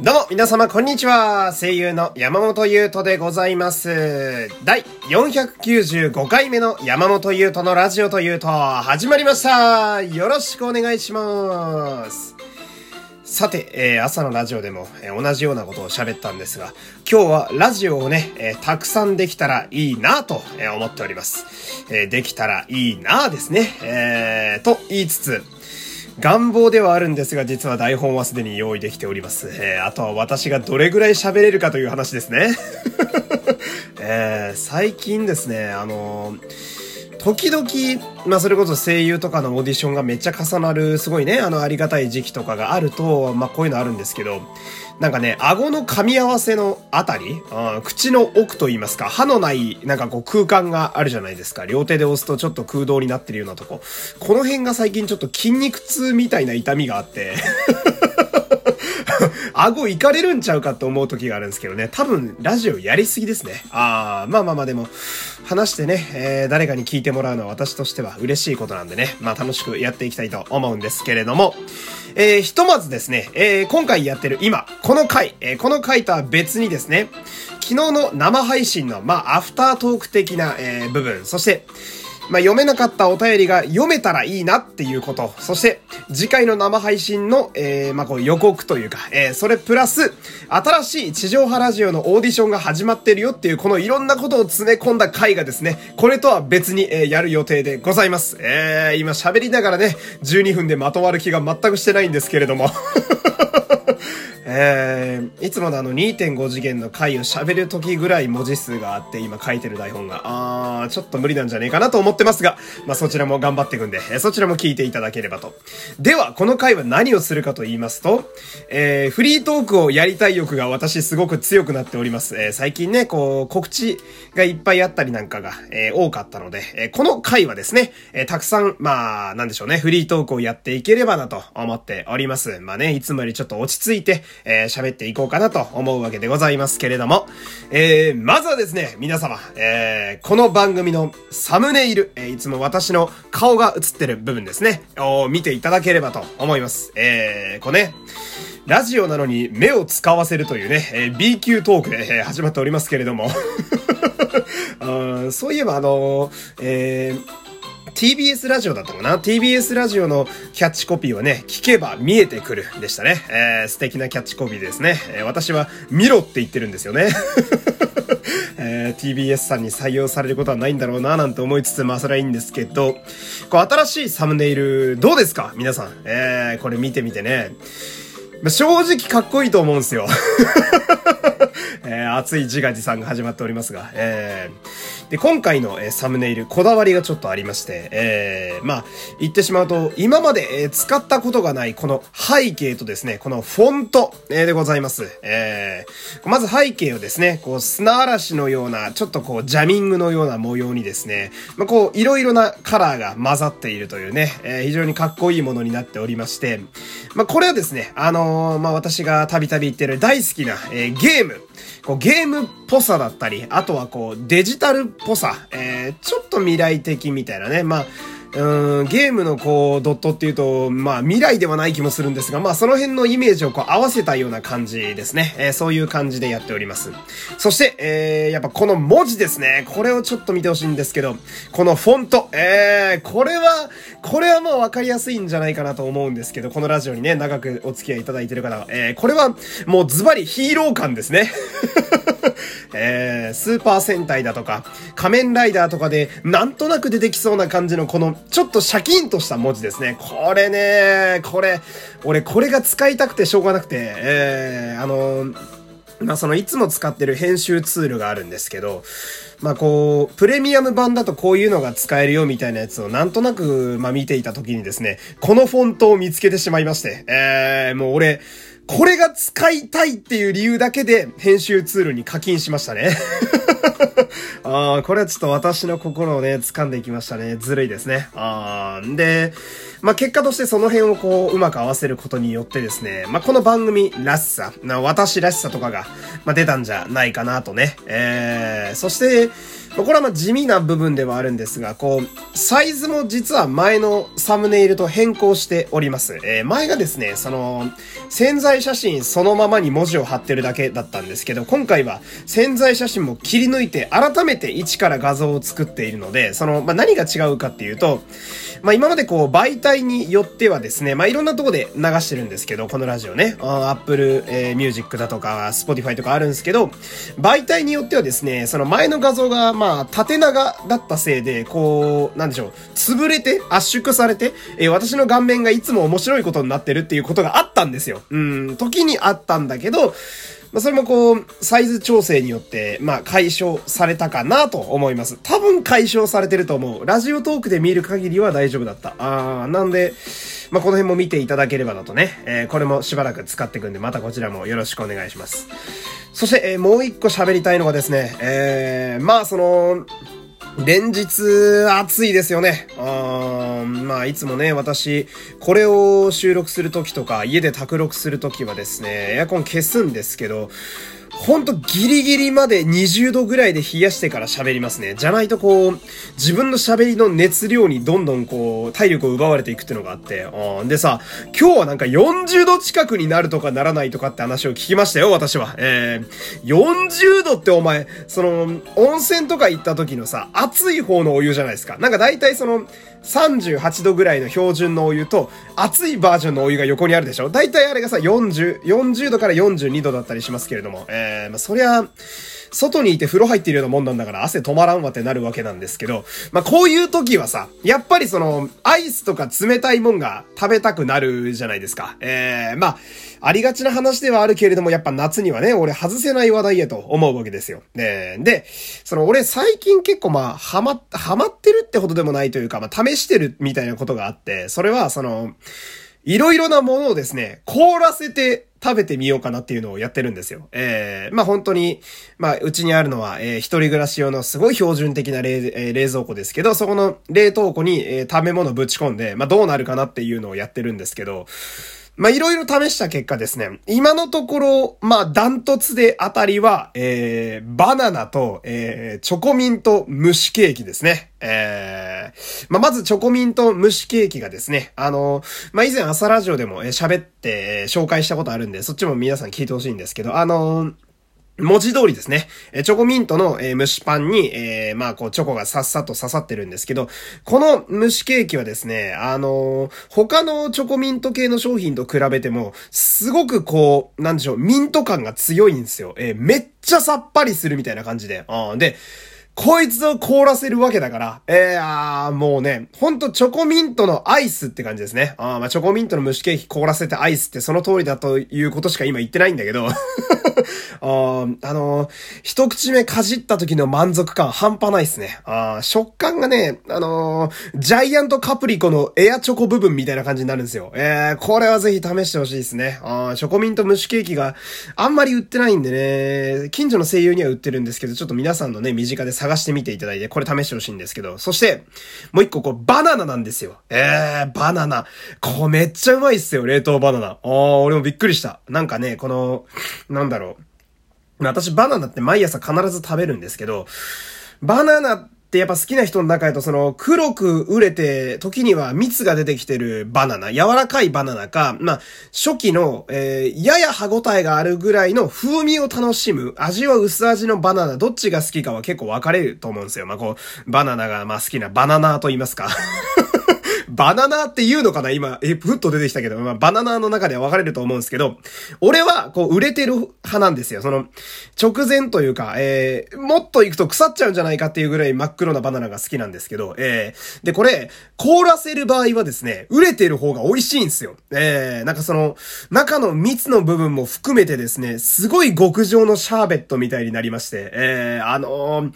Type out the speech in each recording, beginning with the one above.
どうも、皆様、こんにちは。声優の山本優斗でございます。第495回目の山本優斗のラジオというと、始まりました。よろしくお願いします。さて、えー朝のラジオでも、えー同じようなことを喋ったんですが、今日はラジオをね、えーたくさんできたらいいなと、え思っております。えできたらいいなですね。えーと言いつつ、願望ではあるんですが、実は台本はすでに用意できております。えーあとは私がどれぐらい喋れるかという話ですね。えー最近ですね、あのー時々、まあそれこそ声優とかのオーディションがめっちゃ重なる、すごいね、あのありがたい時期とかがあると、まあこういうのあるんですけど、なんかね、顎の噛み合わせのあたり、あ口の奥と言いますか、歯のない、なんかこう空間があるじゃないですか。両手で押すとちょっと空洞になってるようなとこ。この辺が最近ちょっと筋肉痛みたいな痛みがあって、顎いかれるんちゃうかと思う時があるんですけどね。多分、ラジオやりすぎですね。あー、まあまあまあでも、話してね、えー誰かに聞いてもらうのは私としては嬉しいことなんでね。まあ楽しくやっていきたいと思うんですけれども、えーひとまずですね、えー今回やってる今、この回、えーこの回とは別にですね、昨日の生配信の、まあ、アフタートーク的な、えー部分、そして、まあ、読めなかったお便りが読めたらいいなっていうこと。そして、次回の生配信の、えー、まあ、こう予告というか、えー、それプラス、新しい地上波ラジオのオーディションが始まってるよっていう、このいろんなことを詰め込んだ回がですね、これとは別に、えー、やる予定でございます。えー、今喋りながらね、12分でまとまる気が全くしてないんですけれども。えー、いつものあの2.5次元の回を喋る時ぐらい文字数があって今書いてる台本が、あー、ちょっと無理なんじゃねえかなと思ってますが、まあそちらも頑張っていくんで、そちらも聞いていただければと。では、この回は何をするかと言いますと、えー、フリートークをやりたい欲が私すごく強くなっております。えー最近ね、こう、告知がいっぱいあったりなんかが、えー多かったので、えーこの回はですね、えーたくさん、まあ、なんでしょうね、フリートークをやっていければなと思っております。まあね、いつもよりちょっと落ち着いて、えー喋っていこうかなと思うわけでございますけれども、えーまずはですね、皆様、えーこの番組のサムネイル、えいつも私の顔が映ってる部分ですね、を見ていただければと思います。えー、こうね、ラジオなのに目を使わせるというね、え B 級トークで、え始まっておりますけれども。あそういえばあのーえー TBS ラジオだったかな ?TBS ラジオのキャッチコピーはね、聞けば見えてくるでしたね。えー素敵なキャッチコピーですね。えー私は見ろって言ってるんですよね。えー TBS さんに採用されることはないんだろうななんて思いつつ、まあそれはいいんですけど、こう新しいサムネイルどうですか？皆さん。えーこれ見てみてね。正直かっこいいと思うんですよ。えー熱い自画自賛が始まっておりますが、えーで、今回の、えサムネイル、こだわりがちょっとありまして、えーまあ、言ってしまうと、今まで、え使ったことがない、この背景とですね、このフォント、えでございます。えーまず背景をですね、こう、砂嵐のような、ちょっとこう、ジャミングのような模様にですね、まあ、こう、いろいろなカラーが混ざっているというね、えー非常にかっこいいものになっておりまして、まあ、これはですね、あのーまあ、私がたびたび言ってる大好きな、えーゲーム、こうゲームっぽさだったり、あとはこうデジタルっぽさ、えー、ちょっと未来的みたいなね、まあ、うーん、ゲームのこう、ドットっていうと、まあ未来ではない気もするんですが、まあその辺のイメージをこう合わせたような感じですね。えーそういう感じでやっております。そして、えー、やっぱこの文字ですね。これをちょっと見てほしいんですけど、このフォント、えー、これは、これはもうわかりやすいんじゃないかなと思うんですけど、このラジオにね、長くお付き合いいただいてる方は、えー、これはもうズバリヒーロー感ですね。えー、スーパー戦隊だとか、仮面ライダーとかで、なんとなく出てきそうな感じのこの、ちょっとシャキンとした文字ですね。これね、これ、俺これが使いたくてしょうがなくて、えー、あのまあそのいつも使ってる編集ツールがあるんですけど、まあこう、プレミアム版だとこういうのが使えるよみたいなやつをなんとなく、ま見ていた時にですね、このフォントを見つけてしまいまして、えー、もう俺、これが使いたいっていう理由だけで編集ツールに課金しましたね。ああ、これはちょっと私の心をね、掴んでいきましたね。ずるいですね。ああ、で、まあ、結果としてその辺をこう、うまく合わせることによってですね、まあ、この番組らしさ、な私らしさとかが、まあ、出たんじゃないかなとね。えー、そして、これはま地味な部分ではあるんですが、こう、サイズも実は前のサムネイルと変更しております。えー、前がですね、その、宣材写真そのままに文字を貼ってるだけだったんですけど、今回は宣材写真も切り抜いて改めて一から画像を作っているので、その、まあ、何が違うかっていうと、まあ、今までこう、媒体によってはですね、まあ、いろんなとこで流してるんですけど、このラジオね、アップル、えー、ミュージックだとか、 Spotify とかあるんですけど、媒体によってはですね、その前の画像が、まあ、まあ縦長だったせいで、こう、なんでしょう、潰れて、圧縮されて、えー、私の顔面がいつも面白いことになってるっていうことがあったんですよ。うん、時にあったんだけど、まあ、それもこう、サイズ調整によって、まあ、解消されたかなと思います。多分解消されてると思う。ラジオトークで見る限りは大丈夫だった。あー、なんで、まあ、この辺も見ていただければなとね。えー、これもしばらく使っていくんで、またこちらもよろしくお願いします。そして、えー、もう一個喋りたいのがですね、えー、まあ、その、連日暑いですよね。あまあ、いつもね、私、これを収録するときとか、家で卓録するときはですね、エアコン消すんですけど、ほんとギリギリまで20度ぐらいで冷やしてから喋りますね。じゃないとこう、自分の喋りの熱量にどんどんこう、体力を奪われていくっていうのがあって。でさ、今日はなんか40度近くになるとかならないとかって話を聞きましたよ、私は。えー、40度ってお前、その、温泉とか行った時のさ、熱い方のお湯じゃないですか。なんか大体その、38度ぐらいの標準のお湯と、熱いバージョンのお湯が横にあるでしょ？大体あれがさ、40、40度から42度だったりしますけれども、えー、まあ、そりゃ、外にいて風呂入ってるようなもんなんだから汗止まらんわってなるわけなんですけど、まあ、こういう時はさ、やっぱりその、アイスとか冷たいもんが食べたくなるじゃないですか。えー、まあ、ありがちな話ではあるけれども、やっぱ夏にはね、俺外せない話題やと思うわけですよ。ねで、その俺最近結構まあ、ハマ、ハマってるってほどでもないというか、まあ、試してるみたいなことがあって、それはその、いろいろなものをですね、凍らせて食べてみようかなっていうのをやってるんですよ。えー、まあ本当に、まあうちにあるのは、えー、一人暮らし用のすごい標準的な冷,、えー、冷蔵庫ですけど、そこの冷凍庫に、えー、食べ物ぶち込んで、まあどうなるかなっていうのをやってるんですけど、まあ、いろいろ試した結果ですね、今のところ、まあ、ダントツで当たりは、えー、バナナと、えー、チョコミント蒸しケーキですね。えー、まあ、まずチョコミント蒸しケーキがですね、あの、まあ、以前朝ラジオでも喋って、紹介したことあるんで、そっちも皆さん聞いてほしいんですけど、あの文字通りですね。え、チョコミントの、え蒸しパンに、えー、まあ、こう、チョコがさっさと刺さってるんですけど、この蒸しケーキはですね、あのー、他のチョコミント系の商品と比べても、すごくこう、なんでしょう、ミント感が強いんですよ。え、めっちゃさっぱりするみたいな感じで。うん。で、こいつを凍らせるわけだから、えー、あーもうね、ほんとチョコミントのアイスって感じですね。あまあチョコミントの蒸しケーキ凍らせてアイスってその通りだということしか今言ってないんだけど、ああのー、一口目かじった時の満足感半端ないっすね。あ食感がね、あのー、ジャイアントカプリコのエアチョコ部分みたいな感じになるんですよ。えー、これはぜひ試してほしいですね。あチョコミント蒸しケーキがあんまり売ってないんでね、近所の声優には売ってるんですけど、ちょっと皆さんのね、身近で探してみていただいて、これ試してほしいんですけど、そして、もう一個こう、バナナなんですよ。えー、バナナ。こうめっちゃうまいっすよ、冷凍バナナ。あー、俺もびっくりした。なんかね、この、なんだろう。私バナナって毎朝必ず食べるんですけど、バナナってやっぱ好きな人の中だとその黒く売れて時には蜜が出てきてるバナナ、柔らかいバナナか、まあ、初期の、えー、やや歯応えがあるぐらいの風味を楽しむ、味は薄味のバナナ、どっちが好きかは結構分かれると思うんですよ。まあ、こう、バナナがまあ好きなバナナと言いますか バナナって言うのかな？今、え、ふっと出てきたけど、まあ、バナナの中では分かれると思うんですけど、俺は、こう、売れてる派なんですよ。その、直前というか、えー、もっと行くと腐っちゃうんじゃないかっていうぐらい真っ黒なバナナが好きなんですけど、えー、で、これ、凍らせる場合はですね、売れてる方が美味しいんですよ。えー、なんかその、中の蜜の部分も含めてですね、すごい極上のシャーベットみたいになりまして、えー、あのー、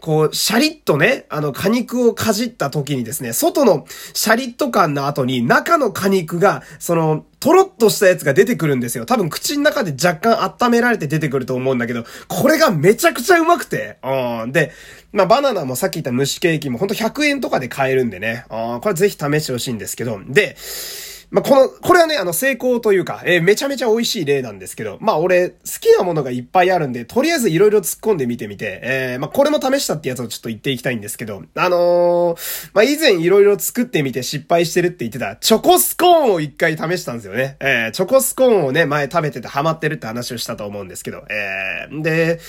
こう、シャリッとね、あの、果肉をかじった時にですね、外のシャリッと感の後に中の果肉が、その、とろっとしたやつが出てくるんですよ。多分口の中で若干温められて出てくると思うんだけど、これがめちゃくちゃうまくて。うん。で、まあ、バナナもさっき言った蒸しケーキもほんと100円とかで買えるんでね。あこれぜひ試してほしいんですけど。で、まあ、この、これはね、あの、成功というか、えー、めちゃめちゃ美味しい例なんですけど、まあ、俺、好きなものがいっぱいあるんで、とりあえずいろいろ突っ込んでみてみて、えー、まあ、これも試したってやつをちょっと言っていきたいんですけど、あのー、まあ、以前いろいろ作ってみて失敗してるって言ってた、チョコスコーンを一回試したんですよね。えー、チョコスコーンをね、前食べててハマってるって話をしたと思うんですけど、えー、で、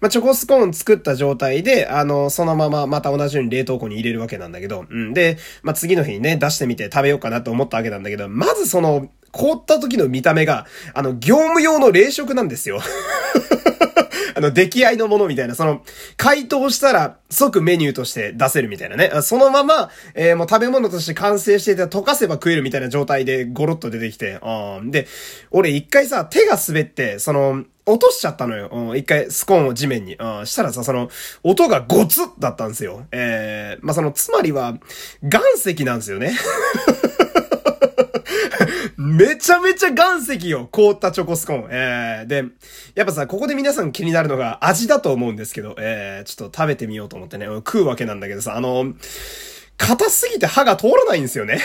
まあ、チョコスコーン作った状態で、あの、そのまままた同じように冷凍庫に入れるわけなんだけど、うん。で、まあ、次の日にね、出してみて食べようかなと思ったわけなんだけど、まずその、凍った時の見た目が、あの、業務用の冷食なんですよ。あの、出来合いのものみたいな、その、解凍したら即メニューとして出せるみたいなね。そのまま、えー、もう食べ物として完成していて溶かせば食えるみたいな状態でゴロッと出てきて、うん。で、俺一回さ、手が滑って、その、落としちゃったのよ。うん、一回スコーンを地面に。うん、したらさ、その、音がゴツだったんですよ。えー、まあ、その、つまりは、岩石なんですよね。めちゃめちゃ岩石よ凍ったチョコスコーン。えー、で、やっぱさ、ここで皆さん気になるのが味だと思うんですけど、えー、ちょっと食べてみようと思ってね、食うわけなんだけどさ、あの、硬すぎて歯が通らないんですよね。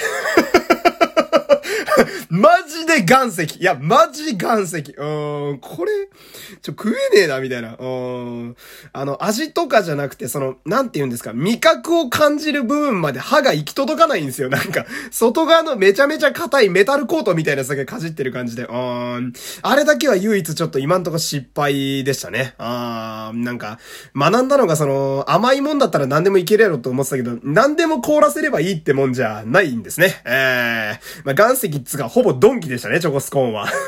マジで岩石。いや、マジ岩石。うん、これ、ちょ、食えねえな、みたいな。うん。あの、味とかじゃなくて、その、なんて言うんですか、味覚を感じる部分まで歯が行き届かないんですよ。なんか、外側のめちゃめちゃ硬いメタルコートみたいなやつだけかじってる感じで。うん。あれだけは唯一ちょっと今んとこ失敗でしたね。あー、なんか、学んだのがその、甘いもんだったら何でもいけるやろと思ってたけど、何でも凍らせればいいってもんじゃないんですね。えー、まあ、岩石つがほぼドンキでしたね、チョコスコーンは。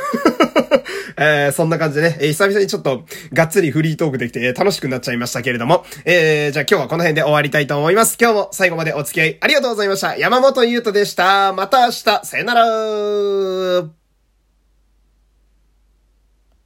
えー、そんな感じでね、えー、久々にちょっと、がっつりフリートークできて、えー、楽しくなっちゃいましたけれども、えー、じゃあ今日はこの辺で終わりたいと思います。今日も最後までお付き合いありがとうございました。山本優斗でした。また明日、さよなら